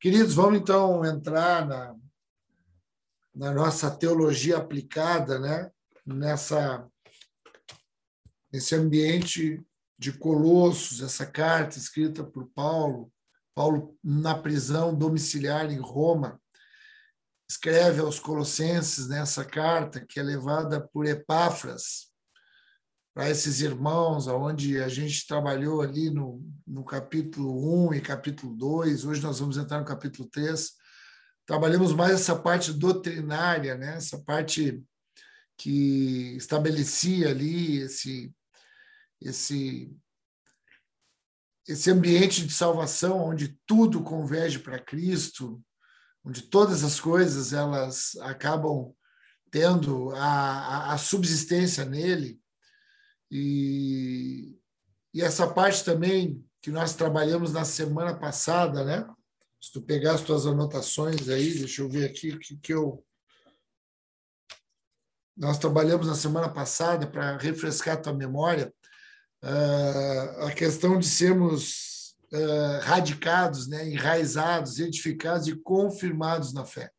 Queridos, vamos então entrar na, na nossa teologia aplicada, né? Nessa nesse ambiente de Colossos, essa carta escrita por Paulo, Paulo na prisão domiciliar em Roma, escreve aos Colossenses nessa carta que é levada por Epáfras para esses irmãos, aonde a gente trabalhou ali no, no capítulo 1 e capítulo 2, hoje nós vamos entrar no capítulo 3. Trabalhamos mais essa parte doutrinária, né? essa parte que estabelecia ali esse, esse, esse ambiente de salvação onde tudo converge para Cristo, onde todas as coisas elas acabam tendo a, a, a subsistência nele. E, e essa parte também que nós trabalhamos na semana passada, né? Se tu pegar as tuas anotações aí, deixa eu ver aqui o que, que eu. Nós trabalhamos na semana passada para refrescar tua memória uh, a questão de sermos uh, radicados, né, enraizados, edificados e confirmados na fé.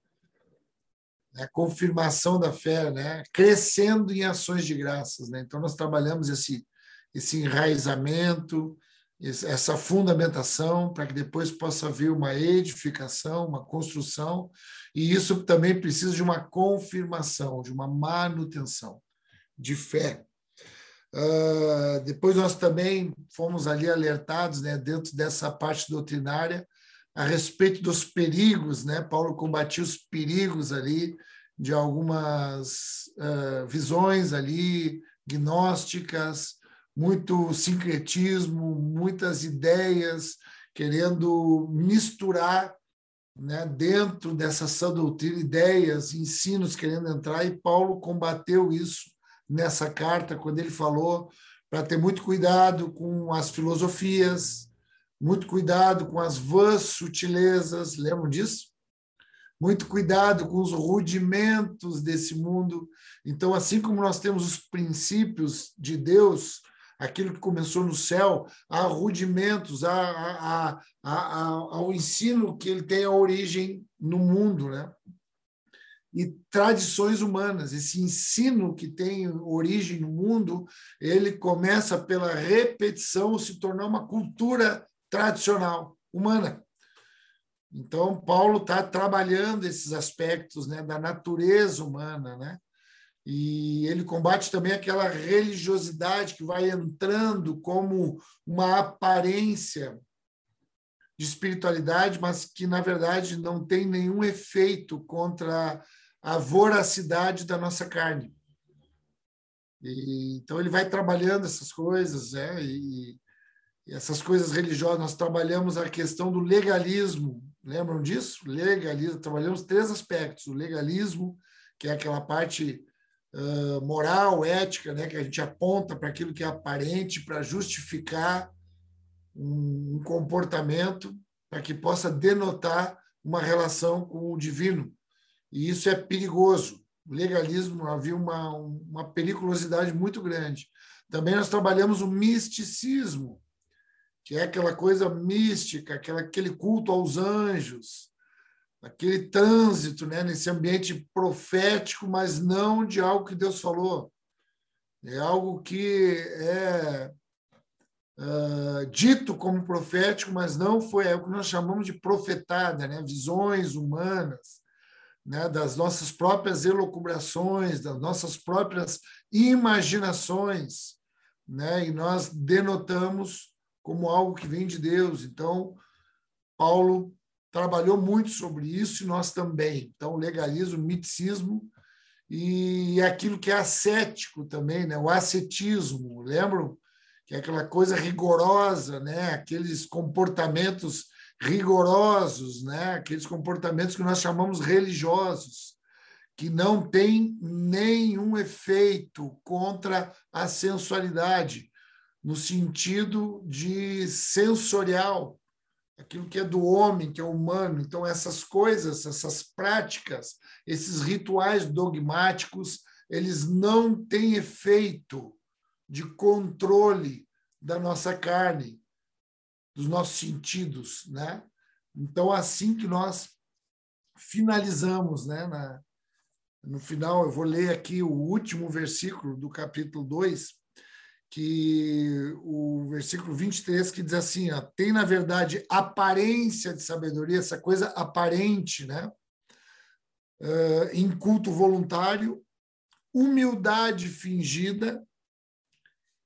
A confirmação da fé, né, crescendo em ações de graças. Né? Então, nós trabalhamos esse, esse enraizamento, essa fundamentação, para que depois possa haver uma edificação, uma construção, e isso também precisa de uma confirmação, de uma manutenção de fé. Uh, depois nós também fomos ali alertados, né, dentro dessa parte doutrinária, a respeito dos perigos, né? Paulo combatia os perigos ali de algumas uh, visões ali gnósticas, muito sincretismo, muitas ideias querendo misturar né, dentro dessa sã doutrina ideias, ensinos querendo entrar, e Paulo combateu isso nessa carta, quando ele falou para ter muito cuidado com as filosofias, muito cuidado com as vãs sutilezas, lembram disso? Muito cuidado com os rudimentos desse mundo. Então, assim como nós temos os princípios de Deus, aquilo que começou no céu, há rudimentos, há, há, há, há, há o ensino que ele tem a origem no mundo, né? e tradições humanas. Esse ensino que tem origem no mundo, ele começa pela repetição, se tornar uma cultura tradicional humana. Então, Paulo está trabalhando esses aspectos né, da natureza humana, né? E ele combate também aquela religiosidade que vai entrando como uma aparência de espiritualidade, mas que, na verdade, não tem nenhum efeito contra a voracidade da nossa carne. E, então, ele vai trabalhando essas coisas, né? E, essas coisas religiosas, nós trabalhamos a questão do legalismo, lembram disso? Legalismo, trabalhamos três aspectos: o legalismo, que é aquela parte uh, moral, ética, né, que a gente aponta para aquilo que é aparente, para justificar um, um comportamento, para que possa denotar uma relação com o divino. E isso é perigoso. O legalismo havia uma, uma periculosidade muito grande. Também nós trabalhamos o misticismo, que é aquela coisa mística, aquela, aquele culto aos anjos, aquele trânsito né, nesse ambiente profético, mas não de algo que Deus falou. É algo que é uh, dito como profético, mas não foi é o que nós chamamos de profetada, né, visões humanas, né, das nossas próprias elucubrações, das nossas próprias imaginações, né, e nós denotamos como algo que vem de Deus. Então, Paulo trabalhou muito sobre isso e nós também. Então, legalismo, miticismo e aquilo que é ascético também, né? o ascetismo, lembram? Que é aquela coisa rigorosa, né? aqueles comportamentos rigorosos, né? aqueles comportamentos que nós chamamos religiosos, que não têm nenhum efeito contra a sensualidade no sentido de sensorial, aquilo que é do homem, que é humano. Então, essas coisas, essas práticas, esses rituais dogmáticos, eles não têm efeito de controle da nossa carne, dos nossos sentidos, né? Então, assim que nós finalizamos, né, na, no final, eu vou ler aqui o último versículo do capítulo 2, que o versículo 23 que diz assim, ó, tem na verdade aparência de sabedoria, essa coisa aparente, né? Uh, em culto voluntário, humildade fingida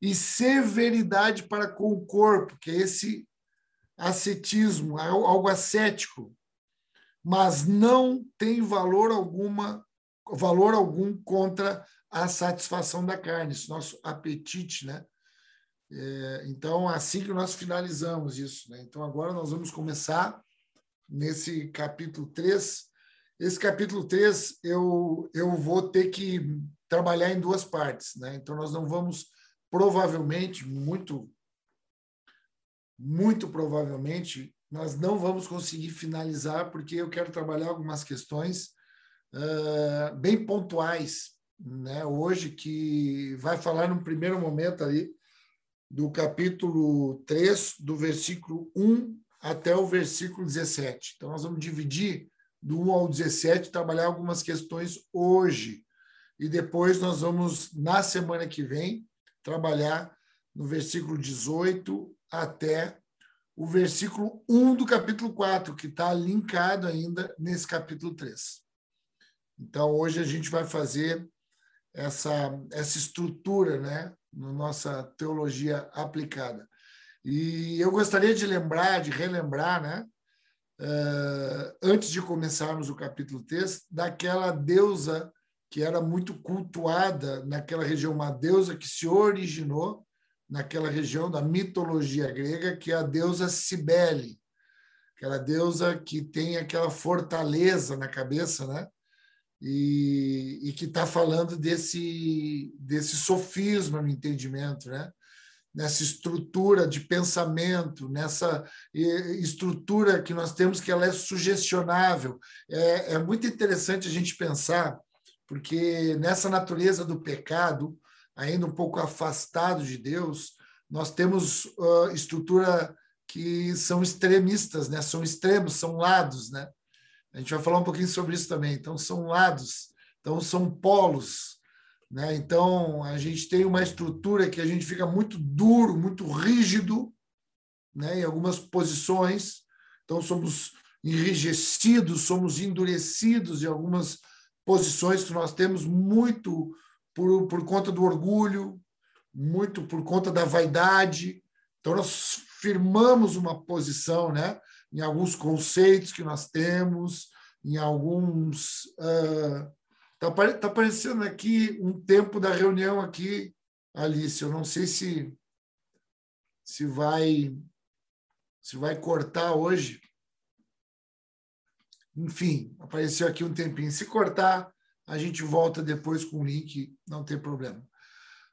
e severidade para com o corpo, que é esse ascetismo, algo ascético, mas não tem valor alguma, valor algum contra a satisfação da carne, esse nosso apetite, né? É, então, assim que nós finalizamos isso, né? Então, agora nós vamos começar nesse capítulo 3. Esse capítulo 3 eu, eu vou ter que trabalhar em duas partes, né? Então, nós não vamos, provavelmente, muito, muito provavelmente, nós não vamos conseguir finalizar, porque eu quero trabalhar algumas questões uh, bem pontuais né, hoje, que vai falar no primeiro momento ali do capítulo 3, do versículo 1 até o versículo 17. Então, nós vamos dividir do 1 ao 17, trabalhar algumas questões hoje. E depois nós vamos, na semana que vem, trabalhar no versículo 18 até o versículo 1 do capítulo 4, que está linkado ainda nesse capítulo 3. Então, hoje a gente vai fazer essa, essa estrutura né, na nossa teologia aplicada. E eu gostaria de lembrar, de relembrar, né, uh, antes de começarmos o capítulo 3, daquela deusa que era muito cultuada naquela região, uma deusa que se originou naquela região da mitologia grega, que é a deusa Cibele, aquela deusa que tem aquela fortaleza na cabeça, né? E, e que está falando desse, desse sofisma no entendimento, né? nessa estrutura de pensamento, nessa estrutura que nós temos que ela é sugestionável. É, é muito interessante a gente pensar, porque nessa natureza do pecado, ainda um pouco afastado de Deus, nós temos uh, estrutura que são extremistas, né? são extremos, são lados, né? A gente vai falar um pouquinho sobre isso também. Então, são lados, então, são polos. Né? Então, a gente tem uma estrutura que a gente fica muito duro, muito rígido né? em algumas posições. Então, somos enrijecidos, somos endurecidos em algumas posições que nós temos muito por, por conta do orgulho, muito por conta da vaidade. Então, nós firmamos uma posição, né? Em alguns conceitos que nós temos, em alguns. Está uh, tá aparecendo aqui um tempo da reunião aqui, Alice. Eu não sei se se vai se vai cortar hoje. Enfim, apareceu aqui um tempinho. Se cortar, a gente volta depois com o link, não tem problema.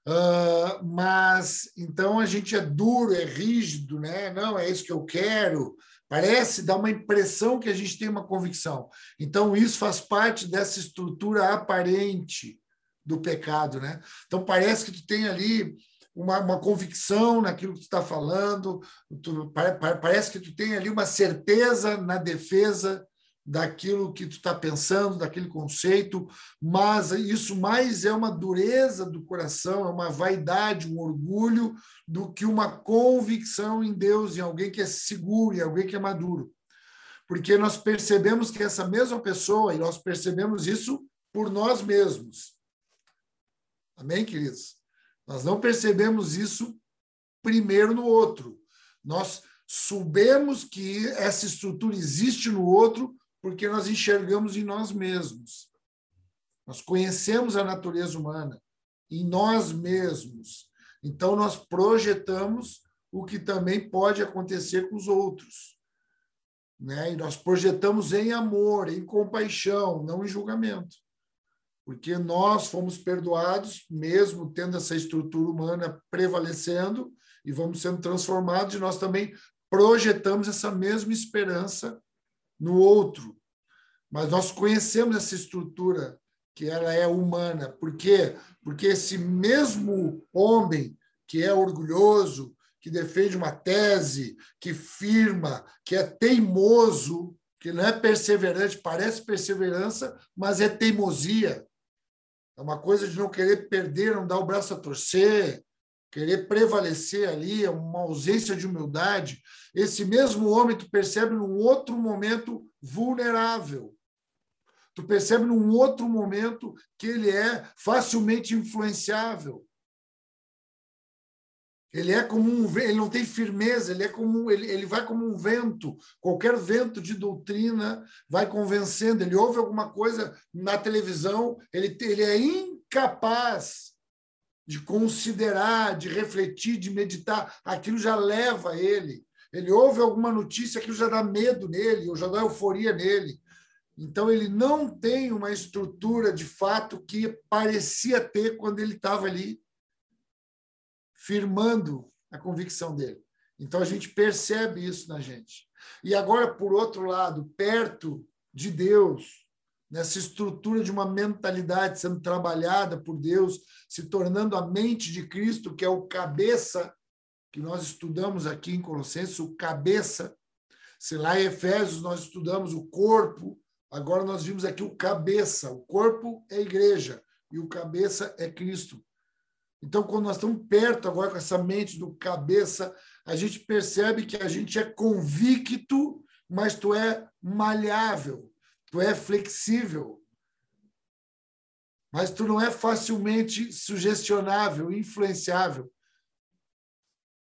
Uh, mas então a gente é duro, é rígido, né? Não, é isso que eu quero, Parece dar uma impressão que a gente tem uma convicção. Então, isso faz parte dessa estrutura aparente do pecado. Né? Então, parece que tu tem ali uma, uma convicção naquilo que tu está falando, tu, parece que tu tem ali uma certeza na defesa daquilo que tu está pensando, daquele conceito, mas isso mais é uma dureza do coração, é uma vaidade, um orgulho, do que uma convicção em Deus, em alguém que é seguro, em alguém que é maduro. Porque nós percebemos que essa mesma pessoa, e nós percebemos isso por nós mesmos. Amém, queridos? Nós não percebemos isso primeiro no outro. Nós sabemos que essa estrutura existe no outro porque nós enxergamos em nós mesmos. Nós conhecemos a natureza humana em nós mesmos. Então, nós projetamos o que também pode acontecer com os outros. Né? E nós projetamos em amor, em compaixão, não em julgamento. Porque nós fomos perdoados, mesmo tendo essa estrutura humana prevalecendo, e vamos sendo transformados, e nós também projetamos essa mesma esperança no outro. Mas nós conhecemos essa estrutura que ela é humana. Por quê? Porque esse mesmo homem que é orgulhoso, que defende uma tese, que firma, que é teimoso, que não é perseverante, parece perseverança, mas é teimosia. É uma coisa de não querer perder, não dar o braço a torcer, querer prevalecer ali, é uma ausência de humildade. Esse mesmo homem tu percebe num outro momento vulnerável. Tu percebe num outro momento que ele é facilmente influenciável. Ele é como um ele não tem firmeza, ele é como ele, ele vai como um vento. Qualquer vento de doutrina vai convencendo. Ele ouve alguma coisa na televisão, ele, ele é incapaz de considerar, de refletir, de meditar. Aquilo já leva ele. Ele ouve alguma notícia, aquilo já dá medo nele, ou já dá euforia nele. Então, ele não tem uma estrutura de fato que parecia ter quando ele estava ali firmando a convicção dele. Então a gente percebe isso na gente. E agora, por outro lado, perto de Deus, nessa estrutura de uma mentalidade sendo trabalhada por Deus, se tornando a mente de Cristo, que é o cabeça, que nós estudamos aqui em Colossenses, o cabeça. Se lá em Efésios nós estudamos o corpo, agora nós vimos aqui o cabeça. O corpo é a igreja e o cabeça é Cristo. Então, quando nós estamos perto agora com essa mente do cabeça, a gente percebe que a gente é convicto, mas tu é malhável, tu é flexível. Mas tu não é facilmente sugestionável, influenciável.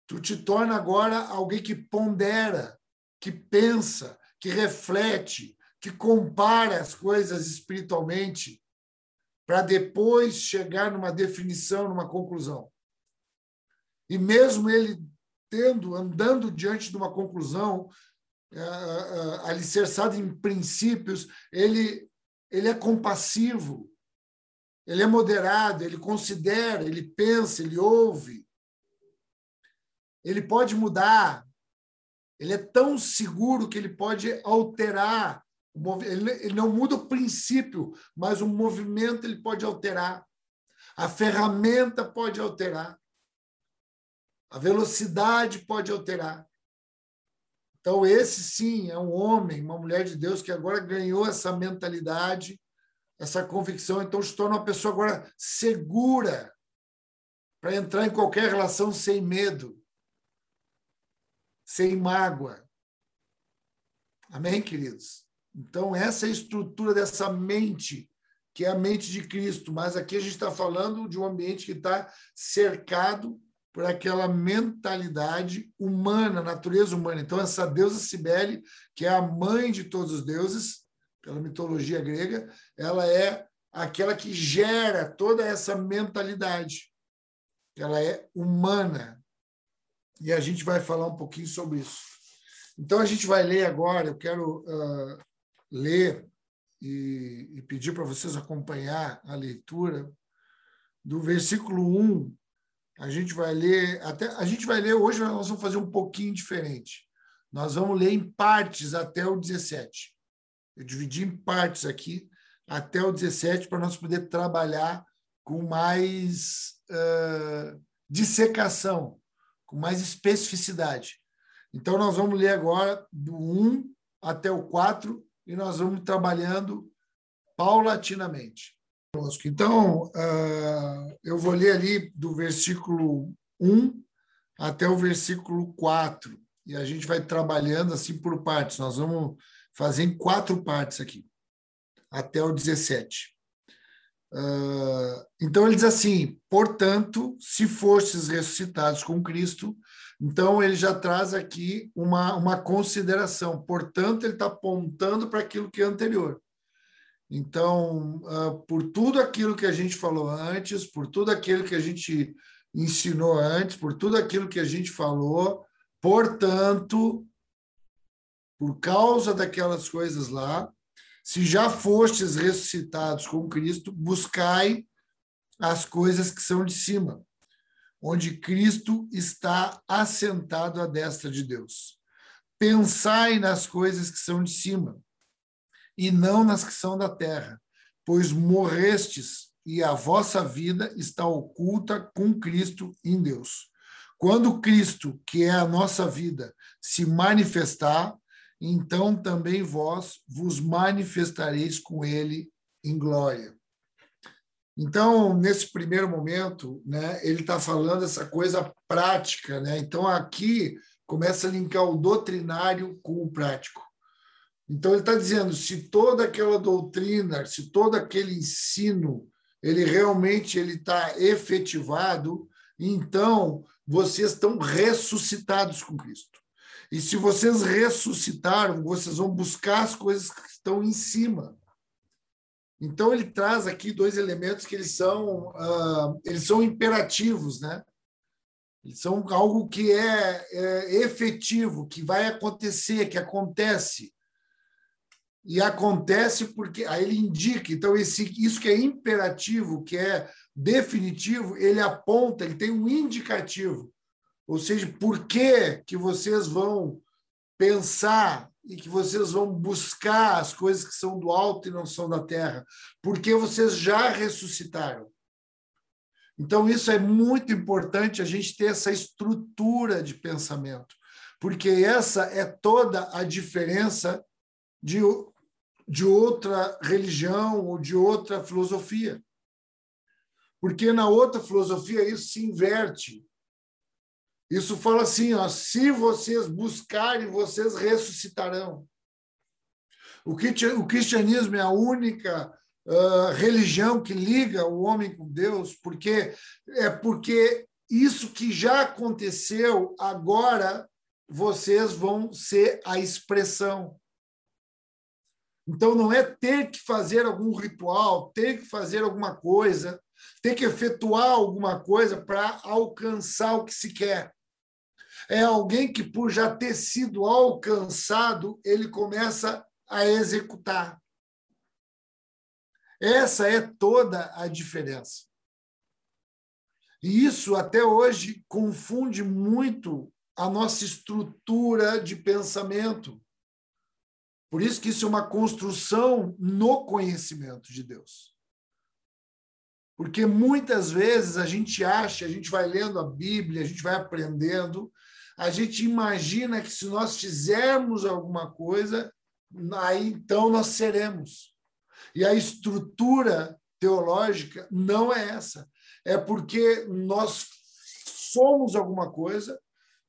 Tu te torna agora alguém que pondera, que pensa, que reflete, que compara as coisas espiritualmente, para depois chegar numa definição, numa conclusão. E mesmo ele tendo, andando diante de uma conclusão, uh, uh, alicerçado em princípios, ele, ele é compassivo, ele é moderado, ele considera, ele pensa, ele ouve. Ele pode mudar, ele é tão seguro que ele pode alterar ele não muda o princípio, mas o movimento ele pode alterar. A ferramenta pode alterar. A velocidade pode alterar. Então, esse sim é um homem, uma mulher de Deus que agora ganhou essa mentalidade, essa convicção, então se torna uma pessoa agora segura para entrar em qualquer relação sem medo, sem mágoa. Amém, queridos? Então, essa é a estrutura dessa mente, que é a mente de Cristo. Mas aqui a gente está falando de um ambiente que está cercado por aquela mentalidade humana, natureza humana. Então, essa deusa Cibele, que é a mãe de todos os deuses, pela mitologia grega, ela é aquela que gera toda essa mentalidade. Ela é humana. E a gente vai falar um pouquinho sobre isso. Então, a gente vai ler agora, eu quero uh, ler e, e pedir para vocês acompanhar a leitura do versículo 1. A gente vai ler, até a gente vai ler hoje, nós vamos fazer um pouquinho diferente. Nós vamos ler em partes até o 17. Eu dividi em partes aqui até o 17 para nós poder trabalhar com mais uh, dissecação, com mais especificidade. Então, nós vamos ler agora do 1 até o 4 e nós vamos trabalhando paulatinamente. Então, ah, eu vou ler ali do versículo 1 até o versículo 4, e a gente vai trabalhando assim por partes. Nós vamos fazer em quatro partes aqui, até o 17. Ah, então, ele diz assim: portanto, se fostes ressuscitados com Cristo, então, ele já traz aqui uma, uma consideração. Portanto, ele está apontando para aquilo que é anterior. Então, uh, por tudo aquilo que a gente falou antes, por tudo aquilo que a gente ensinou antes, por tudo aquilo que a gente falou, portanto, por causa daquelas coisas lá, se já fostes ressuscitados com Cristo, buscai as coisas que são de cima, onde Cristo está assentado à destra de Deus. Pensai nas coisas que são de cima, e não nas que são da terra, pois morrestes e a vossa vida está oculta com Cristo em Deus. Quando Cristo, que é a nossa vida, se manifestar, então também vós vos manifestareis com ele em glória. Então, nesse primeiro momento, né, ele está falando essa coisa prática. Né? Então, aqui começa a linkar o doutrinário com o prático. Então, ele está dizendo: se toda aquela doutrina, se todo aquele ensino, ele realmente ele está efetivado, então vocês estão ressuscitados com Cristo. E se vocês ressuscitaram, vocês vão buscar as coisas que estão em cima. Então ele traz aqui dois elementos que eles são uh, eles são imperativos, né? Eles são algo que é, é efetivo, que vai acontecer, que acontece e acontece porque aí ele indica então esse isso que é imperativo que é definitivo ele aponta ele tem um indicativo ou seja por que que vocês vão pensar e que vocês vão buscar as coisas que são do alto e não são da terra, porque vocês já ressuscitaram. Então, isso é muito importante a gente ter essa estrutura de pensamento, porque essa é toda a diferença de, de outra religião ou de outra filosofia. Porque na outra filosofia isso se inverte. Isso fala assim: ó, se vocês buscarem, vocês ressuscitarão. O cristianismo é a única uh, religião que liga o homem com Deus, porque é porque isso que já aconteceu, agora vocês vão ser a expressão. Então, não é ter que fazer algum ritual, ter que fazer alguma coisa, ter que efetuar alguma coisa para alcançar o que se quer é alguém que, por já ter sido alcançado, ele começa a executar. Essa é toda a diferença. E isso, até hoje, confunde muito a nossa estrutura de pensamento. Por isso que isso é uma construção no conhecimento de Deus. Porque muitas vezes a gente acha, a gente vai lendo a Bíblia, a gente vai aprendendo, a gente imagina que se nós fizermos alguma coisa, aí então nós seremos. E a estrutura teológica não é essa. É porque nós somos alguma coisa,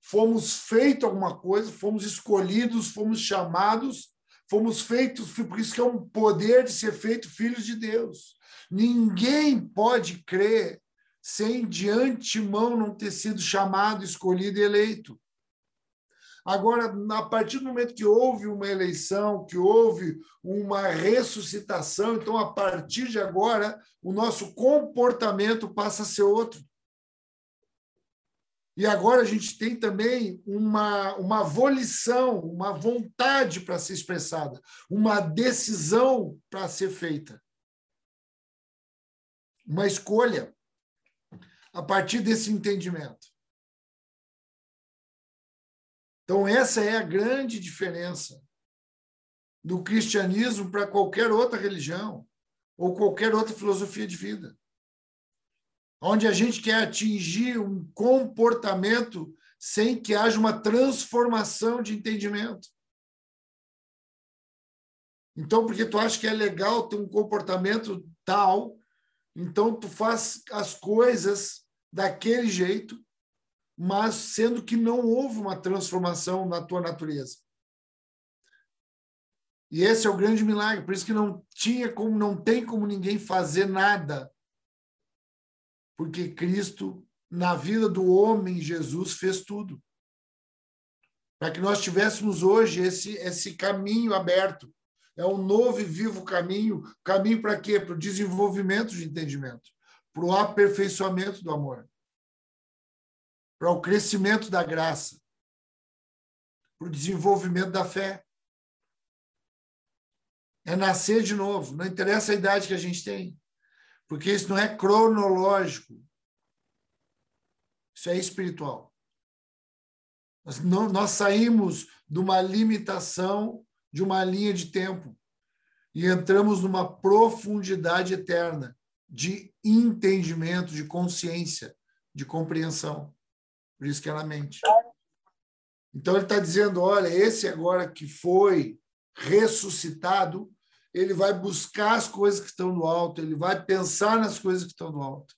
fomos feito alguma coisa, fomos escolhidos, fomos chamados, fomos feitos, por isso que é um poder de ser feito filhos de Deus. Ninguém pode crer sem de antemão não ter sido chamado, escolhido e eleito. Agora, a partir do momento que houve uma eleição, que houve uma ressuscitação, então, a partir de agora, o nosso comportamento passa a ser outro. E agora a gente tem também uma, uma volição, uma vontade para ser expressada, uma decisão para ser feita. Uma escolha a partir desse entendimento. Então, essa é a grande diferença do cristianismo para qualquer outra religião ou qualquer outra filosofia de vida. Onde a gente quer atingir um comportamento sem que haja uma transformação de entendimento. Então, porque tu acha que é legal ter um comportamento tal, então tu faz as coisas daquele jeito mas sendo que não houve uma transformação na tua natureza. E esse é o grande milagre, por isso que não tinha como, não tem como ninguém fazer nada. Porque Cristo, na vida do homem, Jesus fez tudo. Para que nós tivéssemos hoje esse, esse caminho aberto. É um novo e vivo caminho. Caminho para quê? Para o desenvolvimento de entendimento, para o aperfeiçoamento do amor para o crescimento da graça, para o desenvolvimento da fé. É nascer de novo, não interessa a idade que a gente tem, porque isso não é cronológico, isso é espiritual. Nós, não, nós saímos de uma limitação de uma linha de tempo e entramos numa profundidade eterna de entendimento, de consciência, de compreensão. Por isso que é na mente. Então ele está dizendo: olha, esse agora que foi ressuscitado, ele vai buscar as coisas que estão no alto, ele vai pensar nas coisas que estão no alto.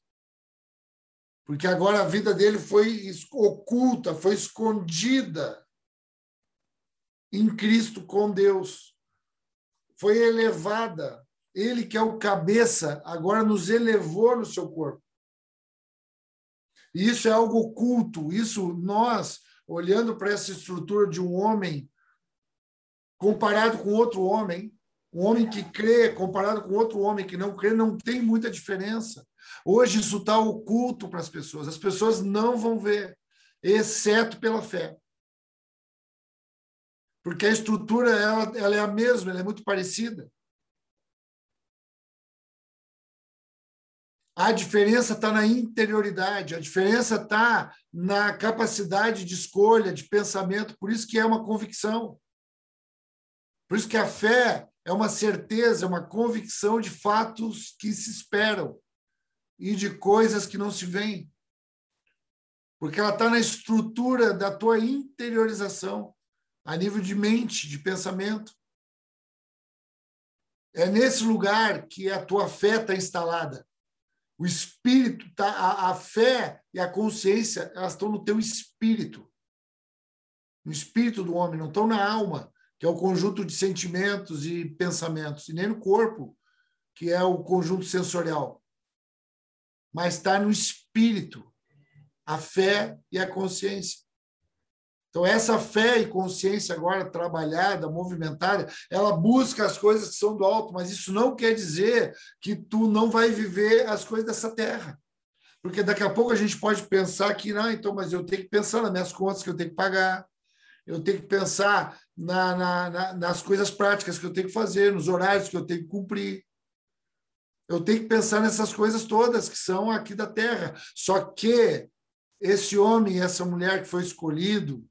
Porque agora a vida dele foi oculta, foi escondida em Cristo com Deus. Foi elevada. Ele que é o cabeça, agora nos elevou no seu corpo. E isso é algo oculto. Isso nós, olhando para essa estrutura de um homem comparado com outro homem, um homem que crê comparado com outro homem que não crê, não tem muita diferença. Hoje isso está oculto para as pessoas. As pessoas não vão ver, exceto pela fé. Porque a estrutura ela, ela é a mesma, ela é muito parecida. A diferença está na interioridade, a diferença está na capacidade de escolha, de pensamento, por isso que é uma convicção. Por isso que a fé é uma certeza, é uma convicção de fatos que se esperam e de coisas que não se veem. Porque ela está na estrutura da tua interiorização, a nível de mente, de pensamento. É nesse lugar que a tua fé está instalada. O espírito, tá, a, a fé e a consciência, elas estão no teu espírito. No espírito do homem, não estão na alma que é o conjunto de sentimentos e pensamentos, e nem no corpo, que é o conjunto sensorial. Mas está no espírito, a fé e a consciência. Então, essa fé e consciência agora trabalhada, movimentada, ela busca as coisas que são do alto, mas isso não quer dizer que tu não vai viver as coisas dessa terra. Porque daqui a pouco a gente pode pensar que, não, então, mas eu tenho que pensar nas minhas contas que eu tenho que pagar, eu tenho que pensar na, na, na, nas coisas práticas que eu tenho que fazer, nos horários que eu tenho que cumprir. Eu tenho que pensar nessas coisas todas que são aqui da terra. Só que esse homem essa mulher que foi escolhido,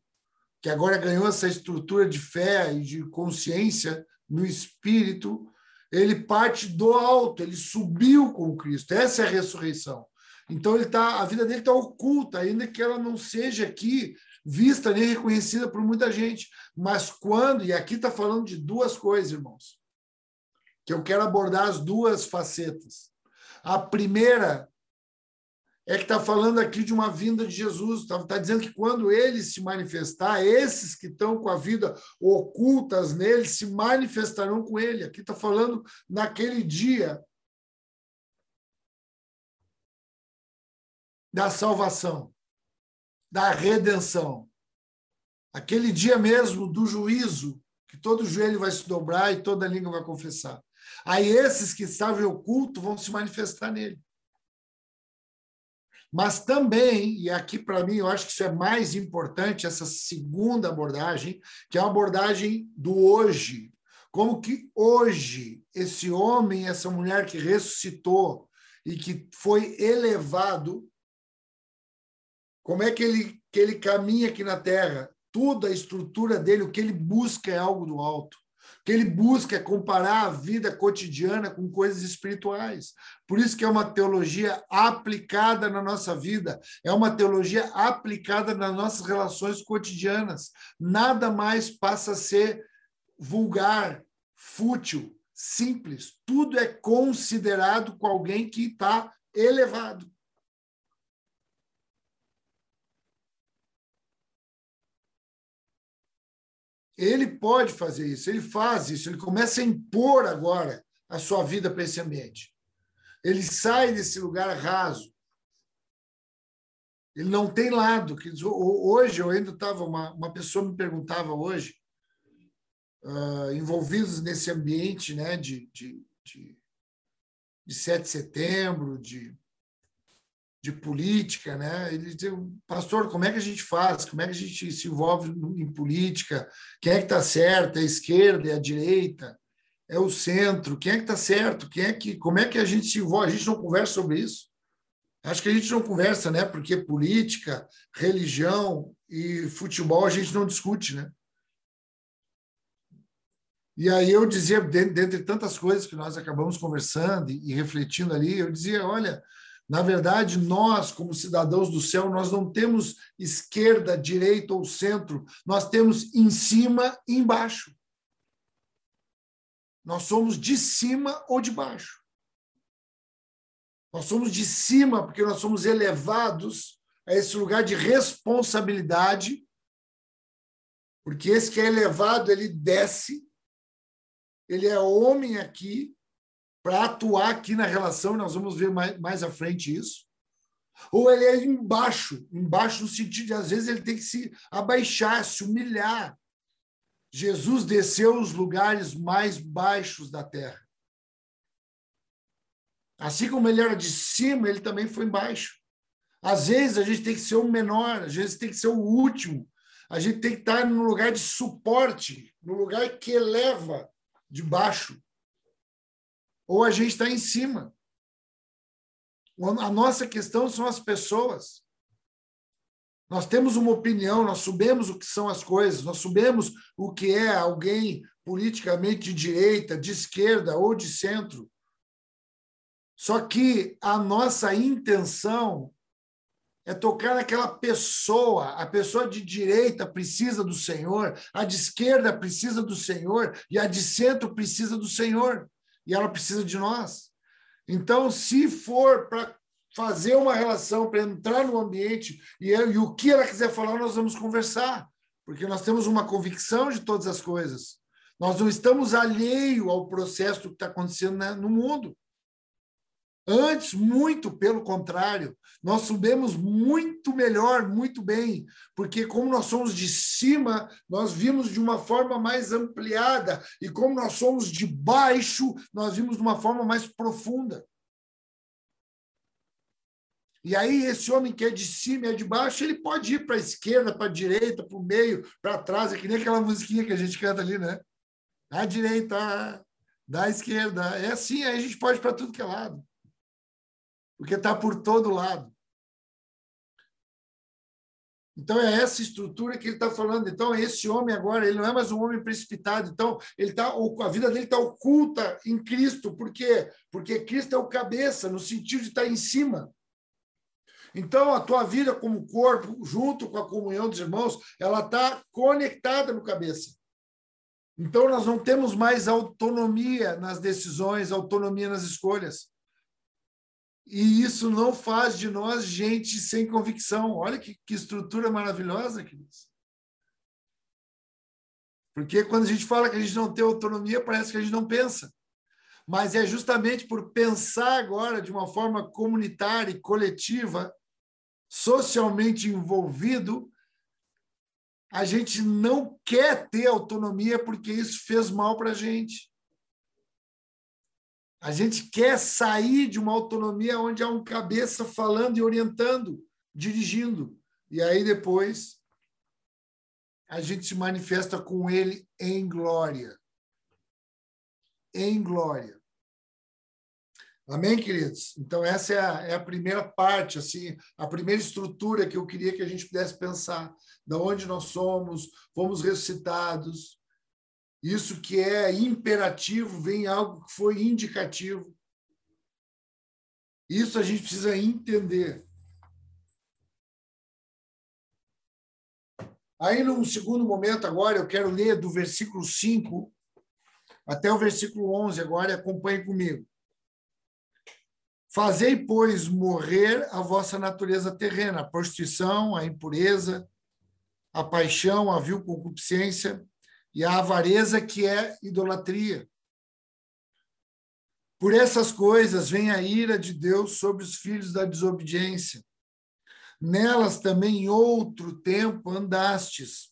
que agora ganhou essa estrutura de fé e de consciência no espírito, ele parte do alto, ele subiu com Cristo. Essa é a ressurreição. Então ele tá, a vida dele está oculta, ainda que ela não seja aqui vista nem reconhecida por muita gente. Mas quando, e aqui está falando de duas coisas, irmãos, que eu quero abordar as duas facetas. A primeira é que está falando aqui de uma vinda de Jesus, está tá dizendo que quando ele se manifestar, esses que estão com a vida ocultas nele se manifestarão com ele. Aqui está falando naquele dia da salvação da redenção. Aquele dia mesmo do juízo, que todo joelho vai se dobrar e toda língua vai confessar. Aí esses que estavam ocultos vão se manifestar nele. Mas também, e aqui para mim eu acho que isso é mais importante, essa segunda abordagem, que é a abordagem do hoje. Como que hoje esse homem, essa mulher que ressuscitou e que foi elevado, como é que ele, que ele caminha aqui na Terra? Tudo, a estrutura dele, o que ele busca é algo do alto. O que ele busca é comparar a vida cotidiana com coisas espirituais. Por isso que é uma teologia aplicada na nossa vida, é uma teologia aplicada nas nossas relações cotidianas. Nada mais passa a ser vulgar, fútil, simples. Tudo é considerado com alguém que está elevado. Ele pode fazer isso, ele faz isso, ele começa a impor agora a sua vida para esse ambiente. Ele sai desse lugar raso. Ele não tem lado. Hoje, eu ainda estava, uma, uma pessoa me perguntava hoje, uh, envolvidos nesse ambiente né, de, de, de, de 7 de setembro, de de política, né? Ele diz, pastor, como é que a gente faz? Como é que a gente se envolve em política? Quem é que está certo? É a esquerda? É a direita? É o centro? Quem é que está certo? Quem é que? Como é que a gente se envolve? A gente não conversa sobre isso. Acho que a gente não conversa, né? Porque política, religião e futebol a gente não discute, né? E aí eu dizia, dentre tantas coisas que nós acabamos conversando e refletindo ali, eu dizia, olha, Na verdade, nós, como cidadãos do céu, nós não temos esquerda, direita ou centro, nós temos em cima e embaixo. Nós somos de cima ou de baixo. Nós somos de cima porque nós somos elevados a esse lugar de responsabilidade, porque esse que é elevado, ele desce, ele é homem aqui, para atuar aqui na relação, nós vamos ver mais, mais à frente isso. Ou ele é embaixo, embaixo no sentido de, às vezes, ele tem que se abaixar, se humilhar. Jesus desceu os lugares mais baixos da terra. Assim como ele era de cima, ele também foi embaixo. Às vezes a gente tem que ser o menor, às vezes tem que ser o último. A gente tem que estar no lugar de suporte, no lugar que eleva de baixo ou a gente está em cima. A nossa questão são as pessoas. Nós temos uma opinião, nós sabemos o que são as coisas, nós sabemos o que é alguém politicamente de direita, de esquerda ou de centro. Só que a nossa intenção é tocar naquela pessoa. A pessoa de direita precisa do Senhor, a de esquerda precisa do Senhor e a de centro precisa do Senhor e ela precisa de nós. Então, se for para fazer uma relação, para entrar no ambiente e, e o que ela quiser falar, nós vamos conversar, porque nós temos uma convicção de todas as coisas. Nós não estamos alheio ao processo que está acontecendo né, no mundo. Antes, muito pelo contrário, nós subimos muito melhor, muito bem, porque como nós somos de cima, nós vimos de uma forma mais ampliada, e como nós somos de baixo, nós vimos de uma forma mais profunda. E aí, esse homem que é de cima e é de baixo, ele pode ir para a esquerda, para a direita, para o meio, para trás, é que nem aquela musiquinha que a gente canta ali, né? Da direita, da esquerda. É assim, aí a gente pode para tudo que é lado porque está por todo lado. Então é essa estrutura que ele está falando. Então esse homem agora ele não é mais um homem precipitado. Então ele tá a vida dele está oculta em Cristo. Por quê? Porque Cristo é o cabeça no sentido de estar tá em cima. Então a tua vida como corpo, junto com a comunhão dos irmãos, ela está conectada no cabeça. Então nós não temos mais autonomia nas decisões, autonomia nas escolhas. E isso não faz de nós gente sem convicção. Olha que, que estrutura maravilhosa, queridos. Porque quando a gente fala que a gente não tem autonomia, parece que a gente não pensa. Mas é justamente por pensar agora de uma forma comunitária e coletiva, socialmente envolvido, a gente não quer ter autonomia porque isso fez mal para a gente. A gente quer sair de uma autonomia onde há um cabeça falando e orientando, dirigindo. E aí depois a gente se manifesta com ele em glória. Em glória. Amém, queridos? Então, essa é a, é a, primeira parte, assim, a primeira estrutura que eu queria que a gente pudesse pensar. Da onde nós somos, fomos ressuscitados, isso que é imperativo vem algo que foi indicativo. Isso a gente precisa entender. Aí, num segundo momento, agora, eu quero ler do versículo 5 até o versículo 11, agora, acompanhe comigo. Fazei, pois, morrer a vossa natureza terrena, a prostituição, a impureza, a paixão, a vil concupiscência, e a avareza que é idolatria. Por essas coisas vem a ira de Deus sobre os filhos da desobediência. Nelas também em outro tempo andastes,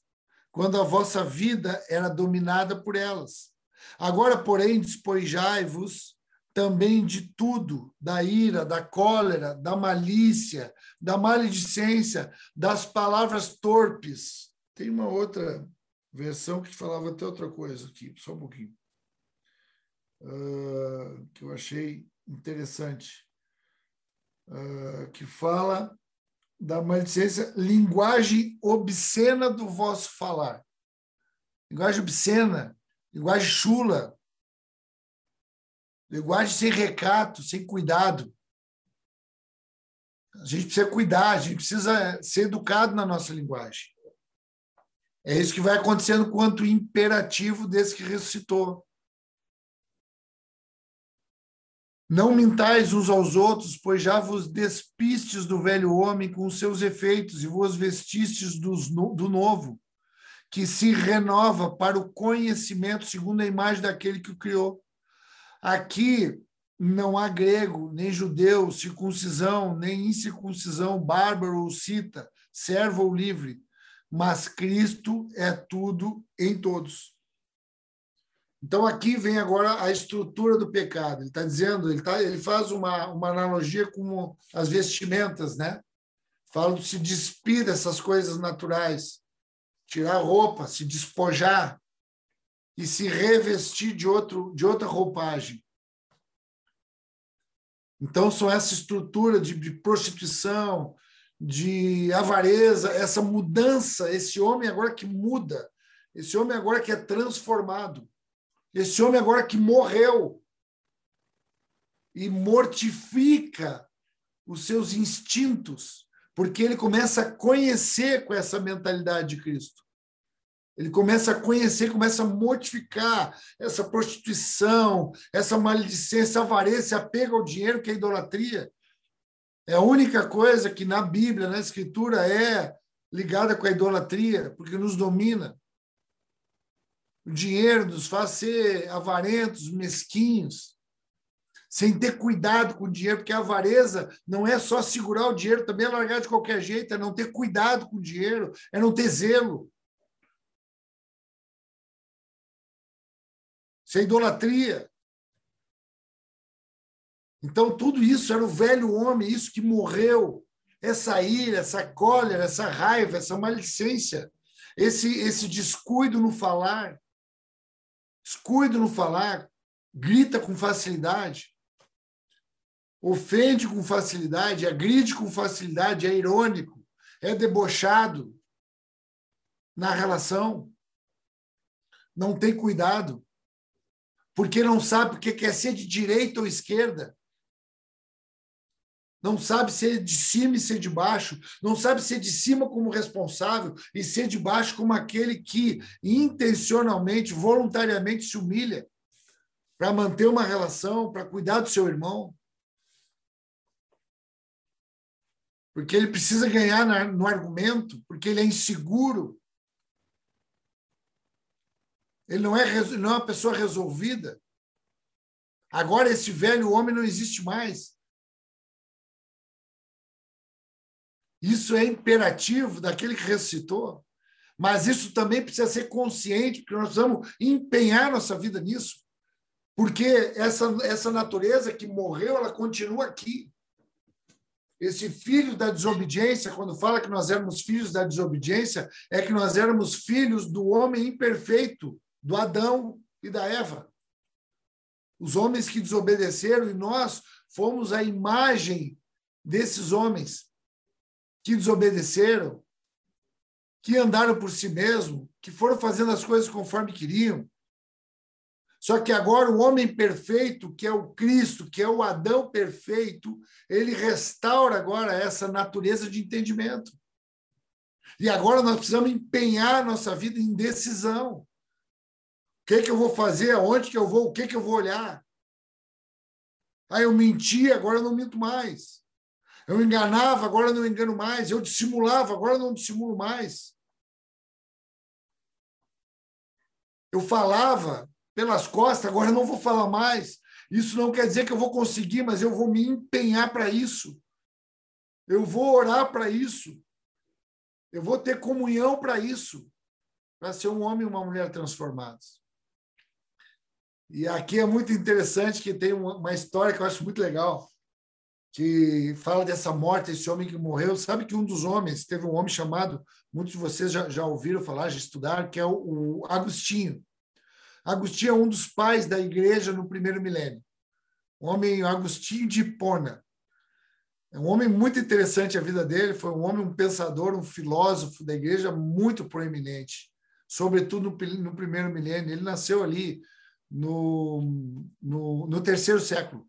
quando a vossa vida era dominada por elas. Agora, porém, despojai-vos também de tudo, da ira, da cólera, da malícia, da maledicência, das palavras torpes. Tem uma outra versão que falava até outra coisa aqui, só um pouquinho, uh, que eu achei interessante, uh, que fala da maledicência, linguagem obscena do vosso falar. Linguagem obscena, linguagem chula, linguagem sem recato, sem cuidado. A gente precisa cuidar, a gente precisa ser educado na nossa linguagem. É isso que vai acontecendo quanto imperativo desse que ressuscitou. Não mintais uns aos outros, pois já vos despistes do velho homem com seus efeitos e vos vestistes do novo, que se renova para o conhecimento segundo a imagem daquele que o criou. Aqui não há grego, nem judeu, circuncisão, nem incircuncisão, bárbaro ou cita, servo ou livre, mas Cristo é tudo em todos. Então aqui vem agora a estrutura do pecado. Ele está dizendo, ele, tá, ele faz uma, uma analogia com as vestimentas, né? Fala de se despir dessas coisas naturais, tirar roupa, se despojar e se revestir de outro de outra roupagem. Então são essa estrutura de, de prostituição, de avareza, essa mudança, esse homem agora que muda, esse homem agora que é transformado. Esse homem agora que morreu e mortifica os seus instintos, porque ele começa a conhecer com essa mentalidade de Cristo. Ele começa a conhecer, começa a mortificar essa prostituição, essa maledicência, avareza, apego ao dinheiro, que é idolatria. É a única coisa que na Bíblia, na Escritura, é ligada com a idolatria, porque nos domina. O dinheiro nos faz ser avarentos, mesquinhos, sem ter cuidado com o dinheiro, porque a avareza não é só segurar o dinheiro, também é largar de qualquer jeito, é não ter cuidado com o dinheiro, é não ter zelo. Isso é idolatria. Então, tudo isso era o velho homem, isso que morreu, essa ira, essa cólera, essa raiva, essa malicência, esse, esse descuido no falar. Descuido no falar, grita com facilidade, ofende com facilidade, agride com facilidade, é irônico, é debochado na relação, não tem cuidado, porque não sabe o que quer ser de direita ou esquerda, não sabe ser de cima e ser de baixo, não sabe ser de cima como responsável e ser de baixo como aquele que intencionalmente, voluntariamente se humilha para manter uma relação, para cuidar do seu irmão. Porque ele precisa ganhar no argumento, porque ele é inseguro. Ele não é, não é uma pessoa resolvida. Agora, esse velho homem não existe mais. Isso é imperativo daquele que ressuscitou, mas isso também precisa ser consciente, porque nós precisamos empenhar nossa vida nisso, porque essa, essa natureza que morreu, ela continua aqui. Esse filho da desobediência, quando fala que nós éramos filhos da desobediência, é que nós éramos filhos do homem imperfeito, do Adão e da Eva. Os homens que desobedeceram e nós fomos a imagem desses homens que desobedeceram, que andaram por si mesmo, que foram fazendo as coisas conforme queriam. Só que agora o homem perfeito, que é o Cristo, que é o Adão perfeito, ele restaura agora essa natureza de entendimento. E agora nós precisamos empenhar nossa vida em decisão. O que, que eu vou fazer? Aonde que eu vou? O que, que eu vou olhar? Ah, eu menti, agora eu não minto mais. Eu enganava, agora não engano mais. Eu dissimulava, agora não dissimulo mais. Eu falava pelas costas, agora não vou falar mais. Isso não quer dizer que eu vou conseguir, mas eu vou me empenhar para isso. Eu vou orar para isso. Eu vou ter comunhão para isso, para ser um homem e uma mulher transformados. E aqui é muito interessante que tem uma história que eu acho muito legal que fala dessa morte, esse homem que morreu. Sabe que um dos homens, teve um homem chamado, muitos de vocês já, já ouviram falar, já estudaram, que é o, o Agostinho. Agostinho é um dos pais da igreja no primeiro milênio. O homem Agostinho de Hipona. É um homem muito interessante a vida dele, foi um homem, um pensador, um filósofo da igreja muito proeminente, sobretudo no, no primeiro milênio. Ele nasceu ali no, no, no terceiro século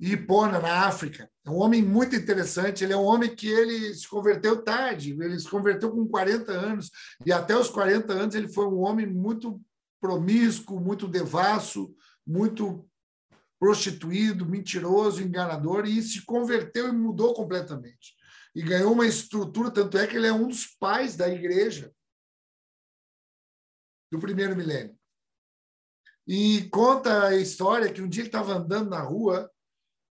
Ipona, na África. É um homem muito interessante. Ele é um homem que ele se converteu tarde. Ele se converteu com 40 anos. E até os 40 anos ele foi um homem muito promíscuo, muito devasso, muito prostituído, mentiroso, enganador. E se converteu e mudou completamente. E ganhou uma estrutura. Tanto é que ele é um dos pais da igreja do primeiro milênio. E conta a história que um dia ele estava andando na rua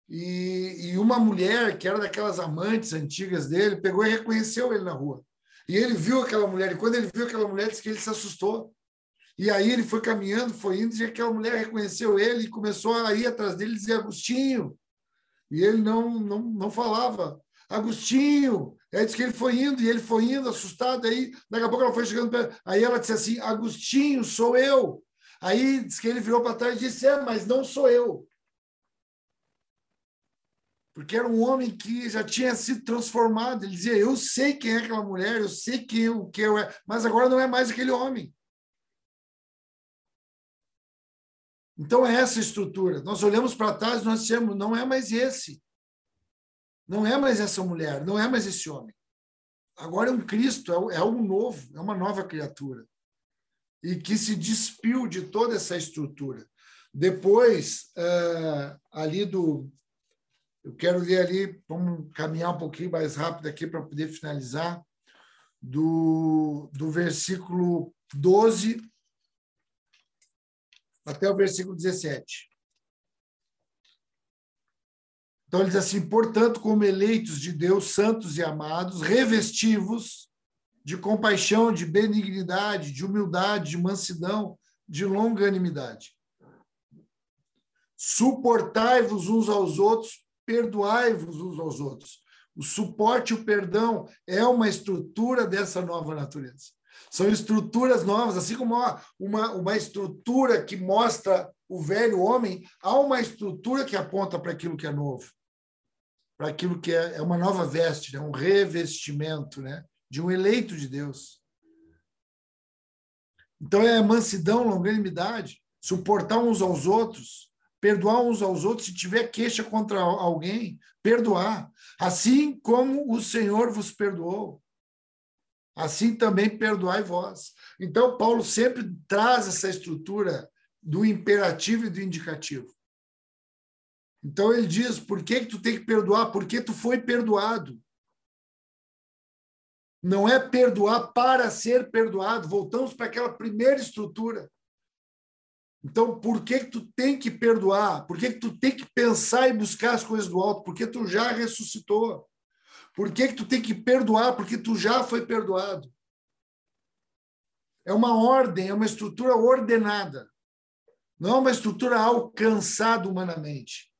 e, e, uma mulher, que era daquelas amantes antigas dele, pegou e reconheceu ele na rua. E ele viu aquela mulher, e quando ele viu aquela mulher, disse que ele se assustou. E aí ele foi caminhando, foi indo, e aquela mulher reconheceu ele e começou a ir atrás dele e dizer: Agostinho. E ele não, não, não falava. Agostinho. Aí disse que ele foi indo, e ele foi indo, assustado. Aí, daqui a pouco ela foi chegando. Pra... Aí ela disse assim: Agostinho, sou eu. Aí disse que ele virou para trás e disse: É, mas não sou eu porque era um homem que já tinha sido transformado. Ele dizia: Eu sei quem é aquela mulher, eu sei quem, o que eu é, mas agora não é mais aquele homem. Então é essa estrutura. Nós olhamos para trás nós dizemos: não é mais esse. Não é mais essa mulher, não é mais esse homem. Agora é um Cristo, é, é algo novo, é uma nova criatura. E que se despiu de toda essa estrutura. Depois, uh, ali do, eu quero ler ali, vamos caminhar um pouquinho mais rápido aqui para poder finalizar, do, do versículo 12 até o versículo 17. Então ele diz assim: portanto, como eleitos de Deus, santos e amados, revestivos de compaixão, de benignidade, de humildade, de mansidão, de longanimidade. Suportai-vos uns aos outros perdoai-vos uns aos outros. O suporte e o perdão é uma estrutura dessa nova natureza. São estruturas novas, assim como uma, uma estrutura que mostra o velho homem, há uma estrutura que aponta para aquilo que é novo, para aquilo que é, é uma nova veste, né? um revestimento né? de um eleito de Deus. Então é mansidão, longanimidade, suportar uns aos outros, perdoar uns aos outros, se tiver queixa contra alguém, perdoar. Assim como o Senhor vos perdoou, assim também perdoai vós. Então, Paulo sempre traz essa estrutura do imperativo e do indicativo. Então, ele diz: por que, que tu tem que perdoar? Porque tu foi perdoado. Não é perdoar para ser perdoado. Voltamos para aquela primeira estrutura. Então, por que, que tu tem que perdoar? Por que, que tu tem que pensar e buscar as coisas do alto? Porque tu já ressuscitou. Por que, que tu tem que perdoar? Porque tu já foi perdoado. É uma ordem, é uma estrutura ordenada. Não é uma estrutura alcançada humanamente.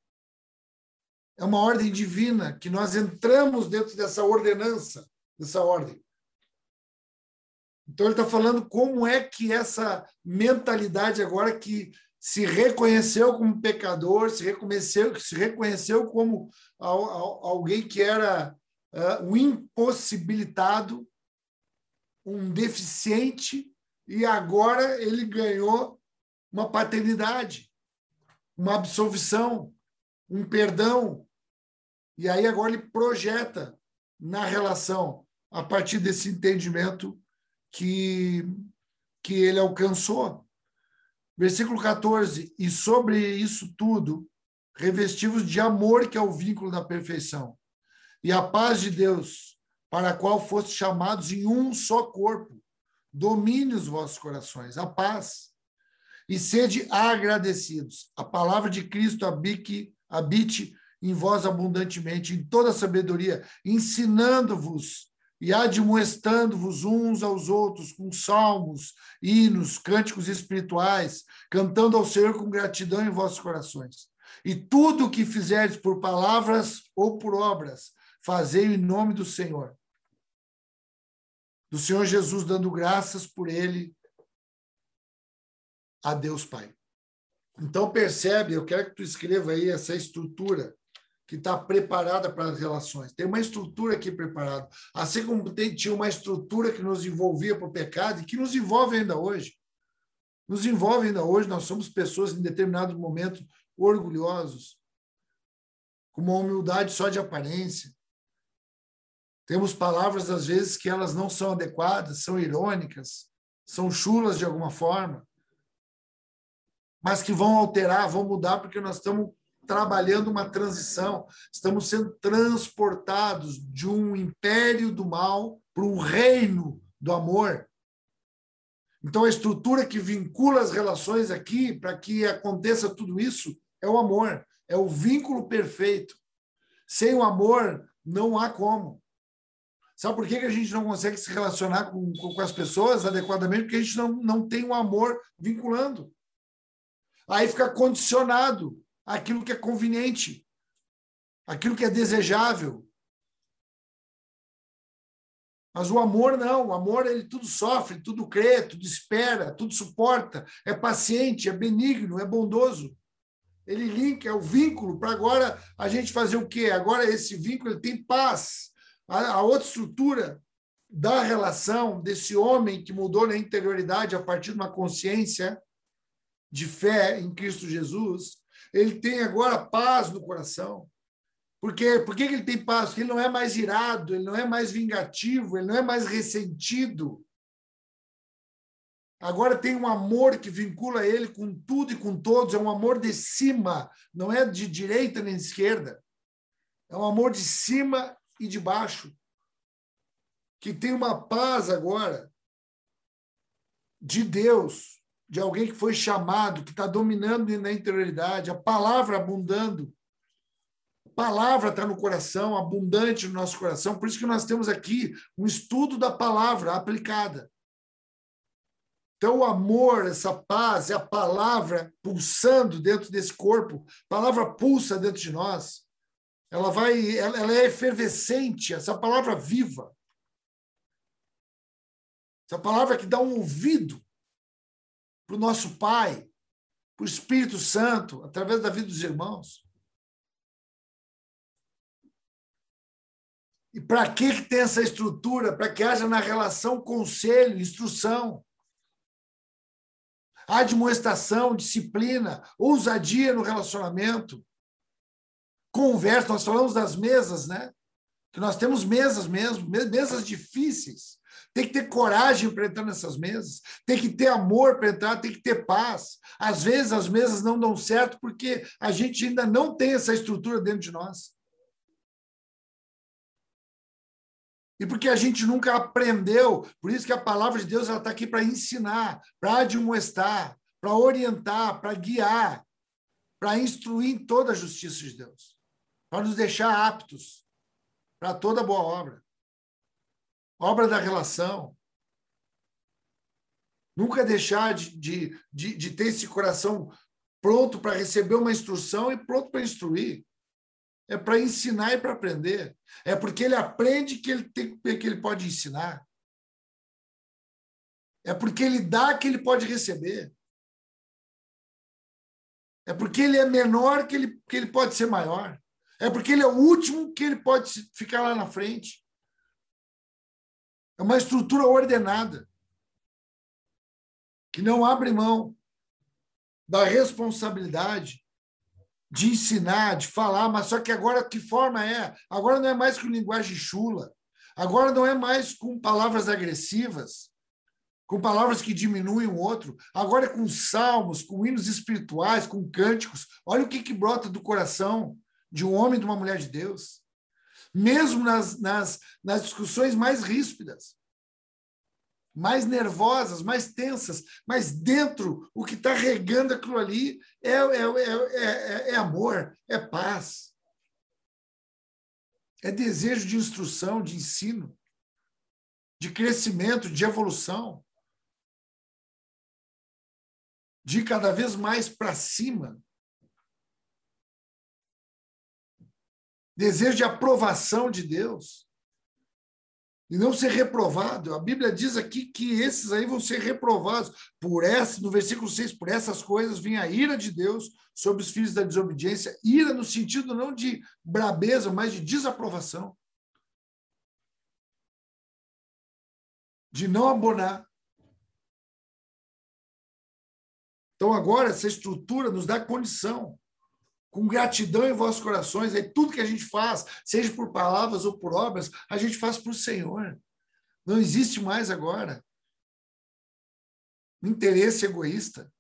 É uma ordem divina que nós entramos dentro dessa ordenança, dessa ordem. Então, ele está falando como é que essa mentalidade agora que se reconheceu como pecador, se reconheceu, se reconheceu como alguém que era uh, um impossibilitado, um deficiente, e agora ele ganhou uma paternidade, uma absolvição, um perdão. E aí agora ele projeta na relação, a partir desse entendimento que, que ele alcançou. Versículo 14: E sobre isso tudo, revestivos de amor, que é o vínculo da perfeição, e a paz de Deus, para a qual foste chamados em um só corpo, domine os vossos corações, a paz. E sede agradecidos. A palavra de Cristo habite, habite em vós abundantemente, em toda sabedoria, ensinando-vos e admoestando-vos uns aos outros com salmos, hinos, cânticos espirituais, cantando ao Senhor com gratidão em vossos corações. E tudo o que fizerdes por palavras ou por obras, fazei em nome do Senhor. Do Senhor Jesus, dando graças por ele a Deus Pai. Então percebe, eu quero que tu escreva aí essa estrutura que está preparada para as relações. Tem uma estrutura aqui preparada. Assim como tem, tinha uma estrutura que nos envolvia para o pecado e que nos envolve ainda hoje. Nos envolve ainda hoje. Nós somos pessoas, em determinado momento, orgulhosos. com uma humildade só de aparência. Temos palavras, às vezes, que elas não são adequadas, são irônicas, são chulas de alguma forma, mas que vão alterar, vão mudar, porque nós estamos trabalhando uma transição, estamos sendo transportados de um império do mal para um reino do amor. Então, a estrutura que vincula as relações aqui, para que aconteça tudo isso, é o amor, é o vínculo perfeito. Sem o amor, não há como. Sabe por que a gente não consegue se relacionar com, com as pessoas adequadamente? Porque a gente não, não tem um amor vinculando. Aí fica condicionado aquilo que é conveniente, aquilo que é desejável. Mas o amor não, o amor ele tudo sofre, tudo crê, tudo espera, tudo suporta, é paciente, é benigno, é bondoso. Ele linka, é o vínculo para agora a gente fazer o quê? Agora esse vínculo ele tem paz. A, a outra estrutura da relação desse homem que mudou na interioridade a partir de uma consciência de fé em Cristo Jesus, ele tem agora paz no coração. Por? Por que ele tem paz? Porque ele não é mais irado, ele não é mais vingativo, ele não é mais ressentido. Agora tem um amor que vincula ele com tudo e com todos, é um amor de cima, não é de direita nem de esquerda. É um amor de cima e de baixo. Que tem uma paz agora de Deus, de alguém que foi chamado, que está dominando na interioridade, a palavra abundando. A palavra está no coração, abundante no nosso coração. Por isso que nós temos aqui um estudo da palavra aplicada. Então, o amor, essa paz, é a palavra pulsando dentro desse corpo. A palavra pulsa dentro de nós. Ela vai, ela, ela é efervescente, essa palavra viva. Essa palavra que dá um ouvido para o nosso Pai, para o Espírito Santo, através da vida dos irmãos. E para que, que tem essa estrutura? Para que haja na relação conselho, instrução, admoestação, disciplina, ousadia no relacionamento, conversa. Nós falamos das mesas, né? Que nós temos mesas mesmo, mesas difíceis. Tem que ter coragem para entrar nessas mesas, tem que ter amor para entrar, tem que ter paz. Às vezes as mesas não dão certo porque a gente ainda não tem essa estrutura dentro de nós. E porque a gente nunca aprendeu, por isso que a palavra de Deus está aqui para ensinar, para admoestar, para orientar, para guiar, para instruir em toda a justiça de Deus, para nos deixar aptos para toda boa obra obra da relação. Nunca deixar de, de, de, de ter esse coração pronto para receber uma instrução e pronto para instruir. É para ensinar e para aprender. É porque ele aprende que ele, tem, que ele pode ensinar. É porque ele dá que ele pode receber. É porque ele é menor que ele, que ele pode ser maior. É porque ele é o último que ele pode ficar lá na frente. É uma estrutura ordenada, que não abre mão da responsabilidade de ensinar, de falar, mas só que agora que forma é? Agora não é mais com linguagem chula, agora não é mais com palavras agressivas, com palavras que diminuem o outro, agora é com salmos, com hinos espirituais, com cânticos. Olha o que, que brota do coração de um homem e de uma mulher de Deus mesmo nas, nas, nas discussões mais ríspidas, mais nervosas, mais tensas, mas dentro, o que está regando aquilo ali é, é, é, é, amor, é paz, é desejo de instrução, de ensino, de crescimento, de evolução, de cada vez mais para cima. Desejo de aprovação de Deus. E não ser reprovado. A Bíblia diz aqui que esses aí vão ser reprovados. Por essa, no versículo 6, por essas coisas vinha a ira de Deus sobre os filhos da desobediência. Ira no sentido não de brabeza, mas de desaprovação. De não abonar. Então, agora, essa estrutura nos dá condição com gratidão em vossos corações. Aí tudo que a gente faz, seja por palavras ou por obras, a gente faz para o Senhor. Não existe mais agora interesse egoísta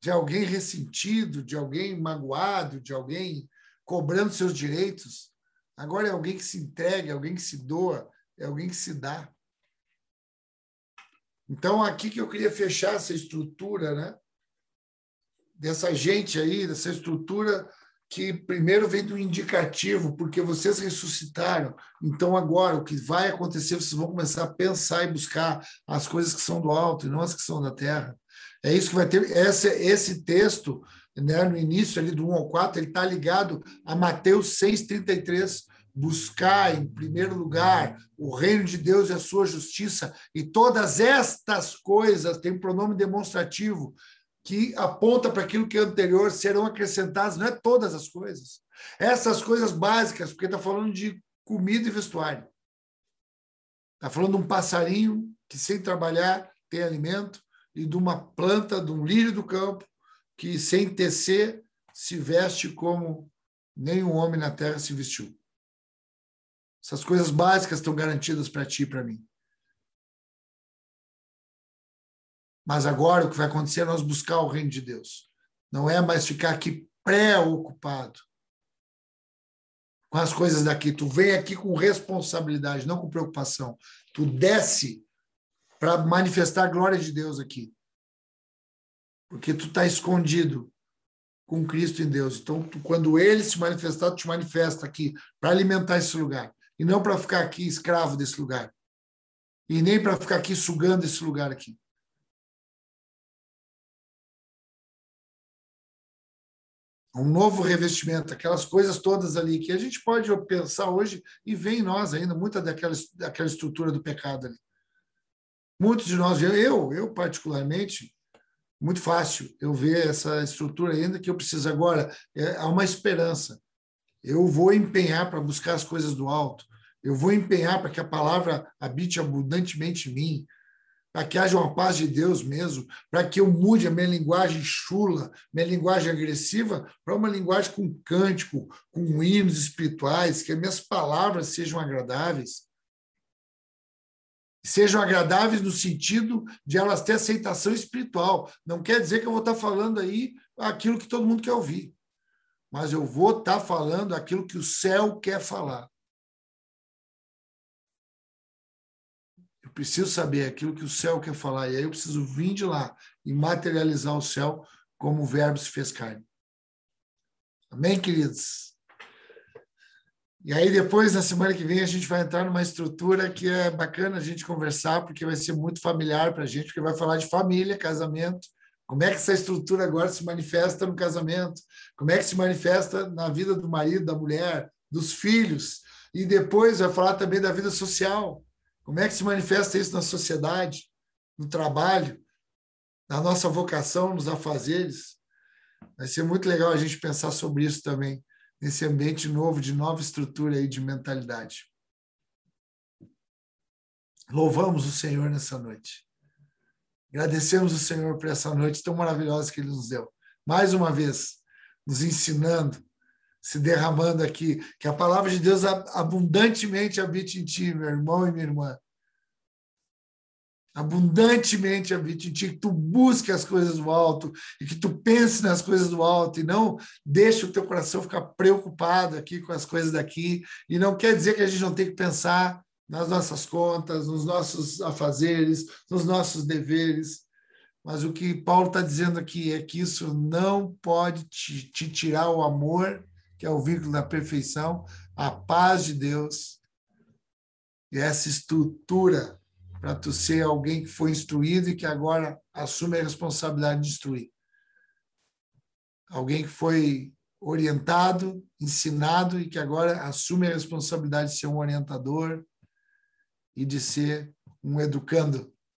de alguém ressentido, de alguém magoado, de alguém cobrando seus direitos. Agora é alguém que se entrega, é alguém que se doa, é alguém que se dá. Então, aqui que eu queria fechar essa estrutura, né? Dessa gente aí, dessa estrutura que primeiro vem do indicativo, porque vocês ressuscitaram. Então, agora, o que vai acontecer, vocês vão começar a pensar e buscar as coisas que são do alto e não as que são da terra. É isso que vai ter. Esse, esse texto, né, no início, ali do 1 ao 4, ele está ligado a Mateus 6,33. Buscar, em primeiro lugar, o reino de Deus e a sua justiça, e todas estas coisas, tem pronome demonstrativo, que aponta para aquilo que é anterior, serão acrescentadas, não é todas as coisas. Essas coisas básicas, porque está falando de comida e vestuário. Está falando de um passarinho que, sem trabalhar, tem alimento, e de uma planta, de um lírio do campo, que, sem tecer, se veste como nenhum homem na terra se vestiu. Essas coisas básicas estão garantidas para ti e para mim. Mas agora o que vai acontecer é nós buscar o reino de Deus. Não é mais ficar aqui preocupado com as coisas daqui. Tu vem aqui com responsabilidade, não com preocupação. Tu desce para manifestar a glória de Deus aqui. Porque tu está escondido com Cristo em Deus. Então, tu, quando ele se manifestar, tu te manifesta aqui para alimentar esse lugar. E não para ficar aqui escravo desse lugar. E nem para ficar aqui sugando esse lugar aqui. Um novo revestimento, aquelas coisas todas ali que a gente pode pensar hoje e vê em nós ainda muita daquela, daquela estrutura do pecado ali. Muitos de nós, eu, eu particularmente, muito fácil eu ver essa estrutura ainda que eu preciso agora. É, há uma esperança. Eu vou empenhar para buscar as coisas do alto. Eu vou empenhar para que a palavra habite abundantemente em mim para que haja uma paz de Deus mesmo, para que eu mude a minha linguagem chula, minha linguagem agressiva, para uma linguagem com cântico, com hinos espirituais, que as minhas palavras sejam agradáveis. Sejam agradáveis no sentido de elas ter aceitação espiritual. Não quer dizer que eu vou estar falando aí aquilo que todo mundo quer ouvir, mas eu vou estar falando aquilo que o céu quer falar. Preciso saber aquilo que o céu quer falar, e aí eu preciso vir de lá e materializar o céu como o verbo se fez carne. Amém, queridos? E aí depois, na semana que vem, a gente vai entrar numa estrutura que é bacana a gente conversar, porque vai ser muito familiar para a gente, porque vai falar de família, casamento, como é que essa estrutura agora se manifesta no casamento, como é que se manifesta na vida do marido, da mulher, dos filhos, e depois vai falar também da vida social, como é que se manifesta isso na sociedade, no trabalho, na nossa vocação, nos afazeres? Vai ser muito legal a gente pensar sobre isso também, nesse ambiente novo, de nova estrutura aí de mentalidade. Louvamos o Senhor nessa noite. Agradecemos o Senhor por essa noite tão maravilhosa que Ele nos deu. Mais uma vez, nos ensinando, se derramando aqui. Que a palavra de Deus abundantemente habite em ti, meu irmão e minha irmã. Abundantemente habite em ti, que tu busque as coisas do alto e que tu pense nas coisas do alto e não deixe o teu coração ficar preocupado aqui com as coisas daqui. E não quer dizer que a gente não tem que pensar nas nossas contas, nos nossos afazeres, nos nossos deveres. Mas o que Paulo está dizendo aqui é que isso não pode te, te tirar o amor que é o vínculo da perfeição, a paz de Deus e essa estrutura para tu ser alguém que foi instruído e que agora assume a responsabilidade de instruir. Alguém que foi orientado, ensinado e que agora assume a responsabilidade de ser um orientador e de ser um educando